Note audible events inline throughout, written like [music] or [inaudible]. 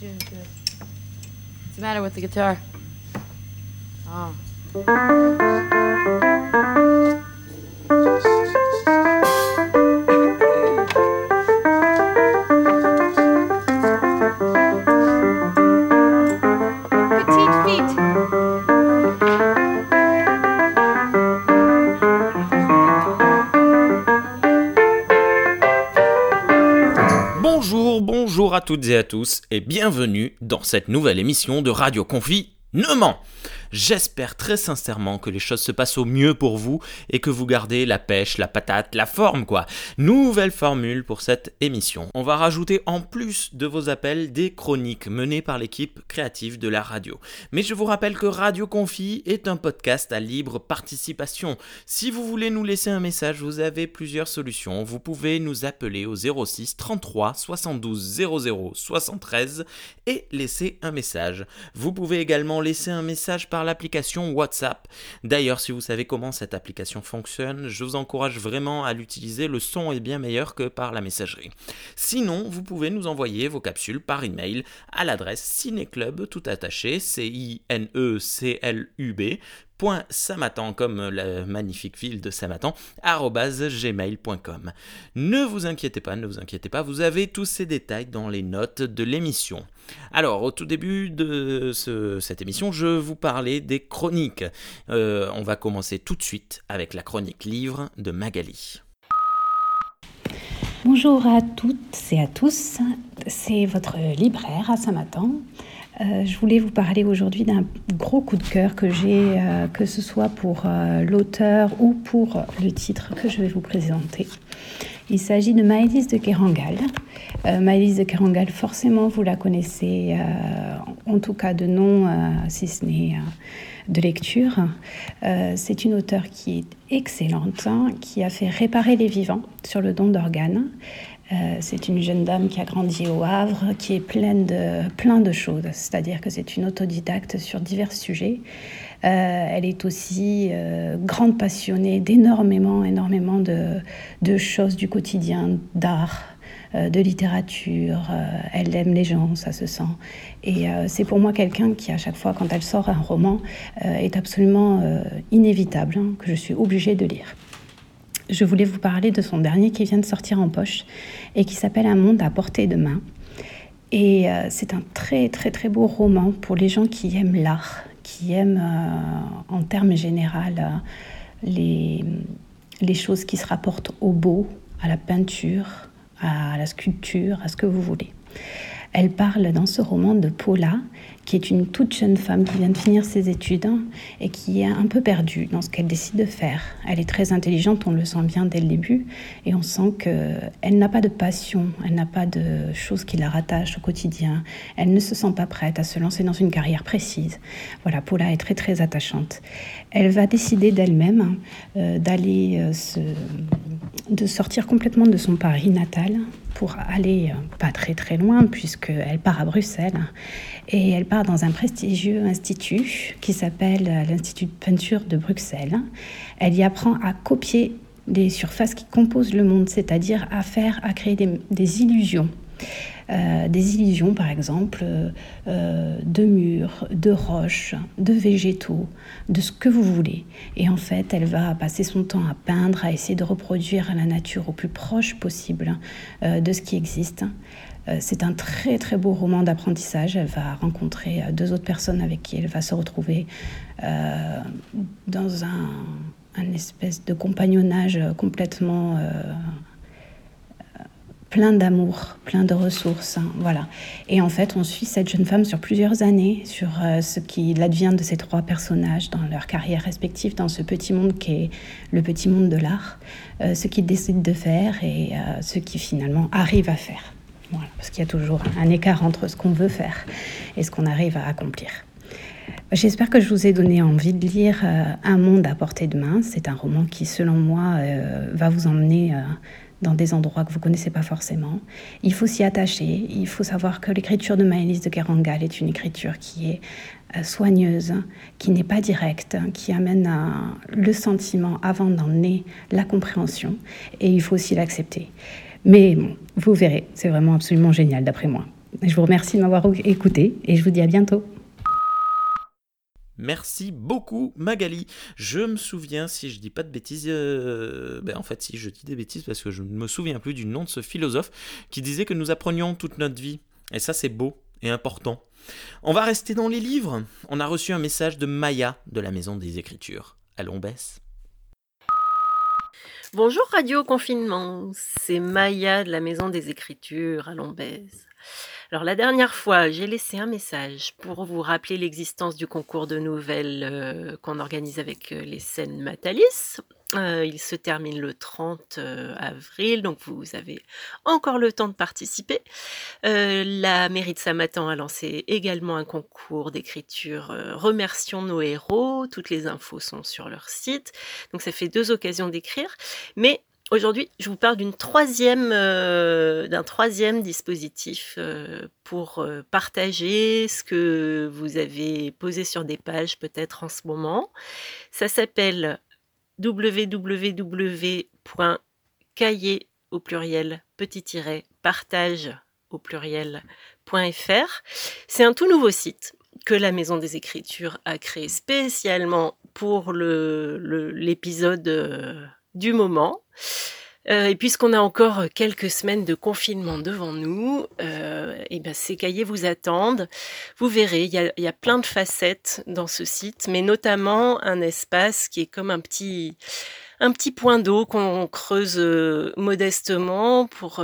What's the matter with the guitar? Oh. Toutes et à tous et bienvenue dans cette nouvelle émission de Radio Confinement. J'espère très sincèrement que les choses se passent au mieux pour vous et que vous gardez la pêche, la patate, la forme quoi. Nouvelle formule pour cette émission. On va rajouter en plus de vos appels des chroniques menées par l'équipe créative de la radio. Mais je vous rappelle que Radio Confi est un podcast à libre participation. Si vous voulez nous laisser un message, vous avez plusieurs solutions. Vous pouvez nous appeler au 06 33 72 00 73 et laisser un message. Vous pouvez également laisser un message par l'application WhatsApp. D'ailleurs, si vous savez comment cette application fonctionne, je vous encourage vraiment à l'utiliser. Le son est bien meilleur que par la messagerie. Sinon, vous pouvez nous envoyer vos capsules par email à l'adresse cinéclub tout attaché, C-I-N-E-C-L-U-B samatan comme la magnifique ville de Samatan gmail.com. Ne vous inquiétez pas, ne vous inquiétez pas, vous avez tous ces détails dans les notes de l'émission. Alors, au tout début de ce- cette émission, je vous parlais des chroniques. Euh, on va commencer tout de suite avec la chronique livre de Magali. Bonjour à toutes et à tous, c'est votre libraire à Saint-Matan. Euh, je voulais vous parler aujourd'hui d'un gros coup de cœur que j'ai, euh, que ce soit pour euh, l'auteur ou pour le titre que je vais vous présenter. Il s'agit de Maëlys de Kerangal. Maëlys de Kerangal, forcément, vous la connaissez, en tout cas de nom, si ce n'est de lecture. C'est une auteure qui est excellente, hein, qui a fait réparer les vivants sur le don d'organes. Euh, c'est une jeune dame qui a grandi au Havre, qui est pleine de, plein de choses. C'est-à-dire que c'est une autodidacte sur divers sujets. Euh, elle est aussi euh, grande passionnée d'énormément, énormément de, choses du quotidien, d'art, de littérature. Elle aime les gens, ça se sent. Et c'est pour moi quelqu'un qui, à chaque fois, quand elle sort un roman, est absolument inévitable, hein, que je suis obligée de lire. Je voulais vous parler de son dernier qui vient de sortir en poche et qui s'appelle Un monde à portée de main. Et euh, c'est un très très très beau roman pour les gens qui aiment l'art, qui aiment euh, en termes généraux euh, les choses qui se rapportent au beau, à la peinture, à la sculpture, à ce que vous voulez. Elle parle dans ce roman de Paula, qui est une toute jeune femme qui vient de finir ses études et qui est un peu perdue dans ce qu'elle décide de faire. Elle est très intelligente, on le sent bien dès le début, et on sent qu'elle n'a pas de passion, elle n'a pas de choses qui la rattachent au quotidien, elle ne se sent pas prête à se lancer dans une carrière précise. Voilà, Paula est très très attachante. Elle va décider d'elle-même euh, d'aller euh, se de sortir complètement de son Paris natal pour aller euh, pas très très loin puisqu'elle part à Bruxelles et elle part dans un prestigieux institut qui s'appelle euh, l'Institut de peinture de Bruxelles. Elle y apprend à copier les surfaces qui composent le monde, c'est-à-dire à faire, à créer des, des illusions. Euh, des illusions, par exemple, euh, euh, de murs, de roches, de végétaux, de ce que vous voulez. Et en fait, elle va passer son temps à peindre, à essayer de reproduire la nature au plus proche possible de ce qui existe. C'est un très très beau roman d'apprentissage. Elle va rencontrer deux autres personnes avec qui elle va se retrouver dans un, espèce de compagnonnage complètement plein d'amour, plein de ressources, hein, voilà. Et en fait, on suit cette jeune femme sur plusieurs années, sur euh, ce qui advient de ces trois personnages dans leur carrière respective, dans ce petit monde qui est le petit monde de l'art, euh, ce qu'ils décident de faire et euh, ce qu'ils finalement arrivent à faire. Voilà, parce qu'il y a toujours un écart entre ce qu'on veut faire et ce qu'on arrive à accomplir. J'espère que je vous ai donné envie de lire Un monde à portée de main. C'est un roman qui, selon moi, va vous emmener dans des endroits que vous connaissez pas forcément. Il faut s'y attacher. Il faut savoir que l'écriture de Maëlys de Kerangal est une écriture qui est euh, soigneuse, qui n'est pas directe, qui amène le sentiment avant d'emmener la compréhension. Et il faut aussi l'accepter. Mais bon, vous verrez, c'est vraiment absolument génial d'après moi. Je vous remercie de m'avoir écouté et je vous dis à bientôt. Merci beaucoup Magali. Je me souviens, si je dis pas de bêtises, euh, ben en fait si je dis des bêtises parce que je ne me souviens plus du nom de ce philosophe qui disait que nous apprenions toute notre vie. Et ça c'est beau et important. On va rester dans les livres. On a reçu un message de Maya de la Maison des Écritures. Allons baisse. Bonjour Radio Confinement, c'est Maya de la Maison des Écritures à Lombez. Alors la dernière fois, j'ai laissé un message pour vous rappeler l'existence du concours de nouvelles euh, qu'on organise avec euh, les scènes Matalis. Euh, il se termine le 30 avril, donc vous avez encore le temps de participer. la mairie de Samatan a lancé également un concours d'écriture Remercions nos héros. Toutes les infos sont sur leur site. Donc ça fait deux occasions d'écrire. Mais Aujourd'hui, je vous parle d'une troisième, euh, d'un troisième dispositif euh, pour euh, partager ce que vous avez posé sur des pages peut-être en ce moment. Ça s'appelle www.cahier au pluriel petit partage au pluriel.fr. C'est un tout nouveau site que la Maison des Écritures a créé spécialement pour l'épisode du moment. Euh, et puisqu'on a encore quelques semaines de confinement devant nous, euh, et ben ces cahiers vous attendent. Vous verrez, il y, a, plein de facettes dans ce site, mais notamment un espace qui est comme un petit, un petit point d'eau qu'on creuse euh, modestement pour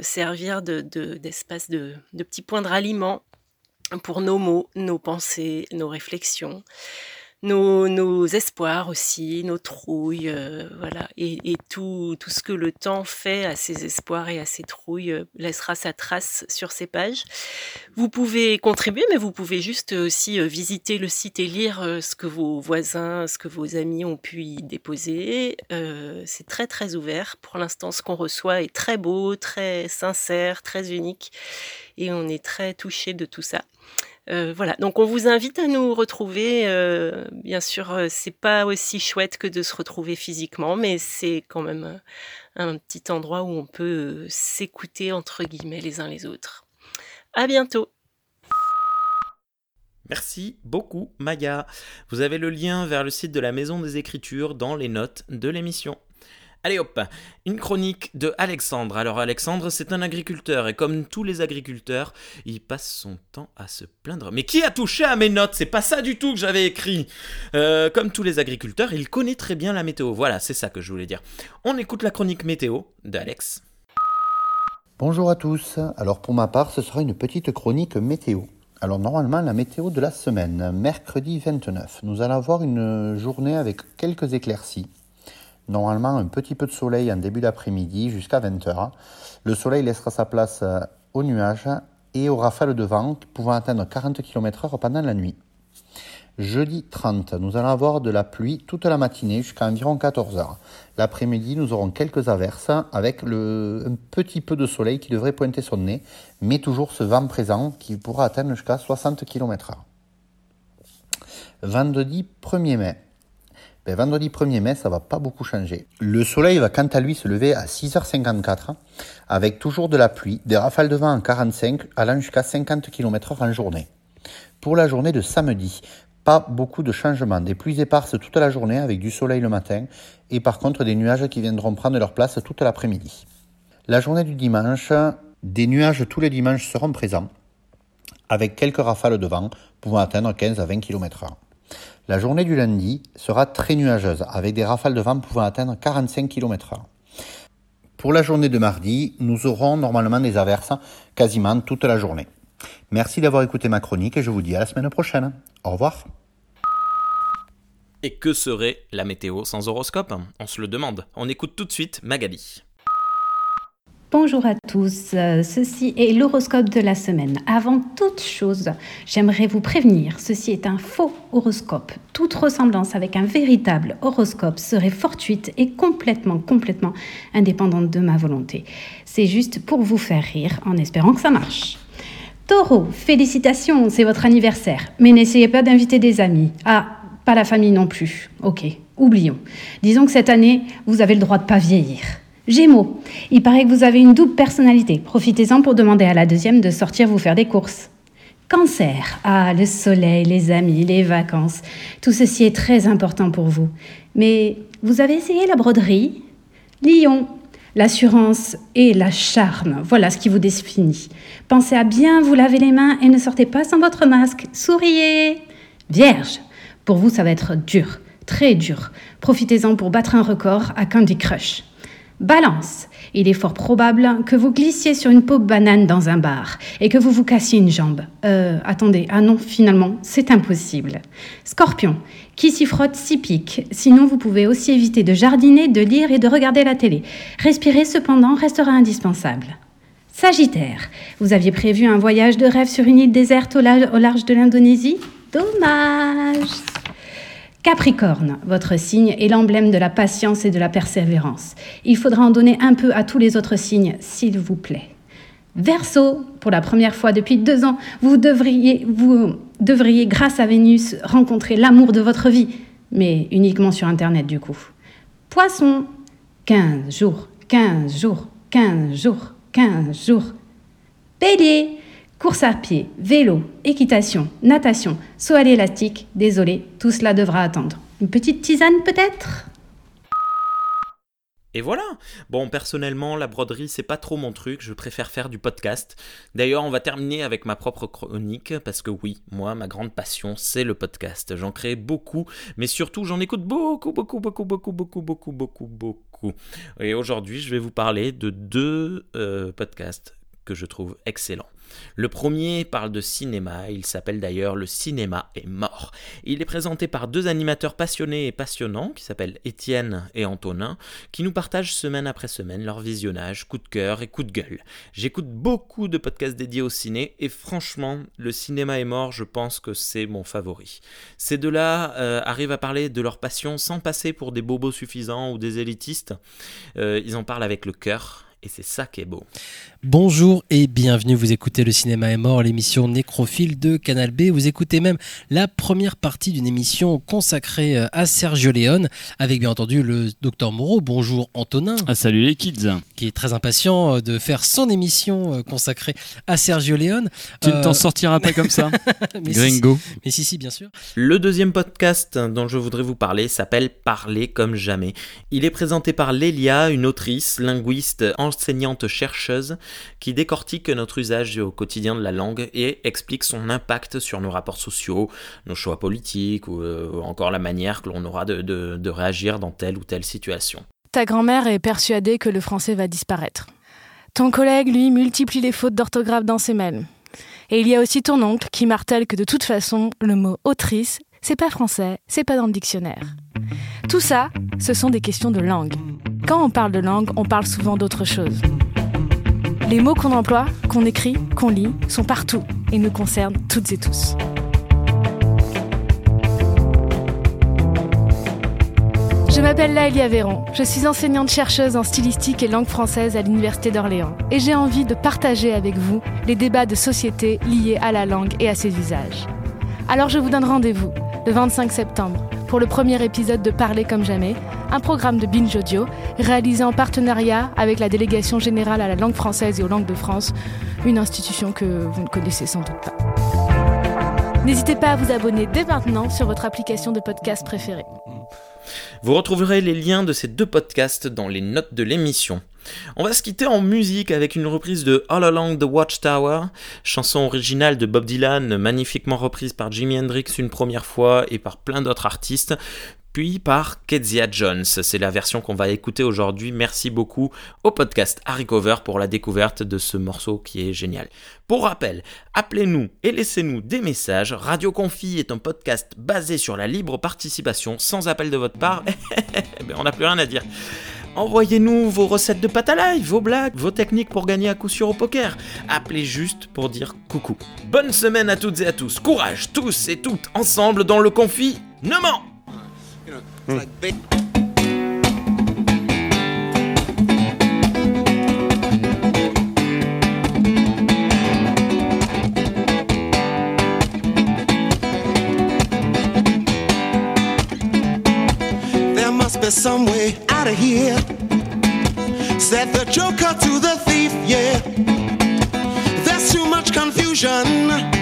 servir d'espace de, de, de, de petits points de ralliement pour nos mots, nos pensées, nos réflexions nos, espoirs aussi, nos trouilles, euh, voilà, et, tout, tout, ce que le temps fait à ces espoirs et à ces trouilles euh, laissera sa trace sur ces pages. Vous pouvez contribuer, mais vous pouvez juste aussi euh, visiter le site et lire ce que vos voisins, ce que vos amis ont pu y déposer. C'est très très ouvert. Pour l'instant, ce qu'on reçoit est très beau, très sincère, très unique, et on est très touché de tout ça. Euh, voilà, donc on vous invite à nous retrouver. Euh, bien sûr, euh, c'est pas aussi chouette que de se retrouver physiquement, mais c'est quand même un petit endroit où on peut s'écouter entre guillemets les uns les autres. À bientôt. Merci beaucoup Maya. Vous avez le lien vers le site de la Maison des Écritures dans les notes de l'émission. Allez hop, une chronique de Alexandre. Alors Alexandre, c'est un agriculteur et comme tous les agriculteurs, il passe son temps à se plaindre. Mais qui a touché à mes notes? C'est pas ça du tout que j'avais écrit. Euh, comme tous les agriculteurs, il connaît très bien la météo. Voilà, c'est ça que je voulais dire. On écoute la chronique météo d'Alex. Bonjour à tous. Alors pour ma part, ce sera une petite chronique météo. Alors normalement, la météo de la semaine, mercredi 29, nous allons avoir une journée avec quelques éclaircies Normalement, un petit peu de soleil en début d'après-midi jusqu'à 20h. Le soleil laissera sa place euh, aux nuages et aux rafales de vent pouvant atteindre 40 km/h pendant la nuit. Jeudi 30, nous allons avoir de la pluie toute la matinée jusqu'à environ 14h. L'après-midi, nous aurons quelques averses avec un petit peu de soleil qui devrait pointer son nez, mais toujours ce vent présent qui pourra atteindre jusqu'à 60 km/h. Vendredi 1er mai, ben, vendredi 1er mai, ça va pas beaucoup changer. Le soleil va quant à lui se lever à 6h54 avec toujours de la pluie, des rafales de vent en 45 allant jusqu'à 50 km/h en journée. Pour la journée de samedi, pas beaucoup de changements, des pluies éparses toute la journée avec du soleil le matin et par contre des nuages qui viendront prendre leur place toute l'après-midi. La journée du dimanche, des nuages tous les dimanches seront présents avec quelques rafales de vent pouvant atteindre 15 à 20 km/h. La journée du lundi sera très nuageuse, avec des rafales de vent pouvant atteindre 45 km/h. Pour la journée de mardi, nous aurons normalement des averses quasiment toute la journée. Merci d'avoir écouté ma chronique et je vous dis à la semaine prochaine. Au revoir. Et que serait la météo sans horoscope? On se le demande. On écoute tout de suite Magali. Bonjour à tous, euh, ceci est l'horoscope de la semaine. Avant toute chose, j'aimerais vous prévenir, ceci est un faux horoscope. Toute ressemblance avec un véritable horoscope serait fortuite et complètement, complètement indépendante de ma volonté. C'est juste pour vous faire rire en espérant que ça marche. Taureau, félicitations, c'est votre anniversaire, mais n'essayez pas d'inviter des amis. Ah, pas la famille non plus. Ok, oublions. Disons que cette année, vous avez le droit de pas vieillir. Gémeaux, il paraît que vous avez une double personnalité. Profitez-en pour demander à la deuxième de sortir vous faire des courses. Cancer, ah, le soleil, les amis, les vacances, tout ceci est très important pour vous. Mais vous avez essayé la broderie? Lion, l'assurance et la charme, voilà ce qui vous définit. Pensez à bien vous laver les mains et ne sortez pas sans votre masque. Souriez Vierge, pour vous ça va être dur, très dur. Profitez-en pour battre un record à Candy Crush. Balance. Il est fort probable que vous glissiez sur une peau banane dans un bar et que vous vous cassiez une jambe. Euh, attendez, ah non, finalement, c'est impossible. Scorpion. Qui s'y frotte s'y pique. Sinon, vous pouvez aussi éviter de jardiner, de lire et de regarder la télé. Respirer, cependant, restera indispensable. Sagittaire. Vous aviez prévu un voyage de rêve sur une île déserte au, au large de l'Indonésie? Dommage. Capricorne, votre signe est l'emblème de la patience et de la persévérance. Il faudra en donner un peu à tous les autres signes, s'il vous plaît. Verseau, pour la première fois depuis deux ans, vous devriez, vous devriez, grâce à Vénus, rencontrer l'amour de votre vie, mais uniquement sur Internet du coup. Poisson, 15 jours, 15 jours, 15 jours, 15 jours. Bélier, Course à pied, vélo, équitation, natation, saut à l'élastique, désolé, tout cela devra attendre. Une petite tisane peut-être? Et voilà. Bon, personnellement, la broderie, c'est pas trop mon truc. Je préfère faire du podcast. D'ailleurs, on va terminer avec ma propre chronique parce que oui, moi, ma grande passion, c'est le podcast. J'en crée beaucoup, mais surtout, j'en écoute beaucoup, beaucoup, beaucoup, beaucoup, beaucoup, beaucoup, beaucoup, beaucoup. Et aujourd'hui, je vais vous parler de deux euh, podcasts que je trouve excellents. Le premier parle de cinéma, il s'appelle d'ailleurs Le cinéma est mort. Il est présenté par deux animateurs passionnés et passionnants qui s'appellent Étienne et Antonin, qui nous partagent semaine après semaine leur visionnage, coup de cœur et coup de gueule. J'écoute beaucoup de podcasts dédiés au ciné et franchement, Le cinéma est mort, je pense que c'est mon favori. Ces deux-là euh, arrivent à parler de leur passion sans passer pour des bobos suffisants ou des élitistes. Euh, ils en parlent avec le cœur et c'est ça qui est beau. Bonjour et bienvenue, vous écoutez Le Cinéma est mort, l'émission nécrophile de Canal B. Vous écoutez même la première partie d'une émission consacrée euh, à Sergio Leone, avec bien entendu le docteur Moreau. Bonjour Antonin. Ah, salut les kids. Qui est très impatient euh, de faire son émission euh, consacrée à Sergio Leone. Tu ne t'en sortiras pas comme ça, [laughs] mais Gringo. Si, mais si, si, bien sûr. Le deuxième podcast dont je voudrais vous parler s'appelle Parler comme jamais. Il est présenté par Lélia, une autrice, linguiste, en enseignante-chercheuse qui décortique notre usage au quotidien de la langue et explique son impact sur nos rapports sociaux, nos choix politiques ou, euh, encore la manière que l'on aura de, de réagir dans telle ou telle situation. Ta grand-mère est persuadée que le français va disparaître. Ton collègue, lui, multiplie les fautes d'orthographe dans ses mails. Et il y a aussi ton oncle qui martèle que de toute façon, le mot autrice, c'est pas français, c'est pas dans le dictionnaire. Tout ça, ce sont des questions de langue. Quand on parle de langue, on parle souvent d'autre chose. Les mots qu'on emploie, qu'on écrit, qu'on lit, sont partout et nous concernent toutes et tous. Je m'appelle Laëlia Véron, je suis enseignante-chercheuse en stylistique et langue française à l'Université d'Orléans et j'ai envie de partager avec vous les débats de société liés à la langue et à ses usages. Alors je vous donne rendez-vous le 25 septembre pour le premier épisode de Parler comme jamais, un programme de Binge Audio réalisé en partenariat avec la Délégation générale à la langue française et aux langues de France, une institution que vous ne connaissez sans doute pas. N'hésitez pas à vous abonner dès maintenant sur votre application de podcast préférée. Vous retrouverez les liens de ces deux podcasts dans les notes de l'émission. On va se quitter en musique avec une reprise de All Along the Watchtower, chanson originale de Bob Dylan, magnifiquement reprise par Jimi Hendrix une première fois et par plein d'autres artistes, puis par Kezia Jones. C'est la version qu'on va écouter aujourd'hui. Merci beaucoup au podcast Harry Cover pour la découverte de ce morceau qui est génial. Pour rappel, appelez-nous et laissez-nous des messages. Radio Confi est un podcast basé sur la libre participation sans appel de votre part. [laughs] Eh ben, on n'a plus rien à dire. Envoyez-nous vos recettes de pâte à l'ail, vos blagues, vos techniques pour gagner à coup sûr au poker. Appelez juste pour dire coucou. Bonne semaine à toutes et à tous. Courage, tous et toutes, ensemble dans le confinement. There out of here. Said the joker to the thief, yeah. There's too much confusion.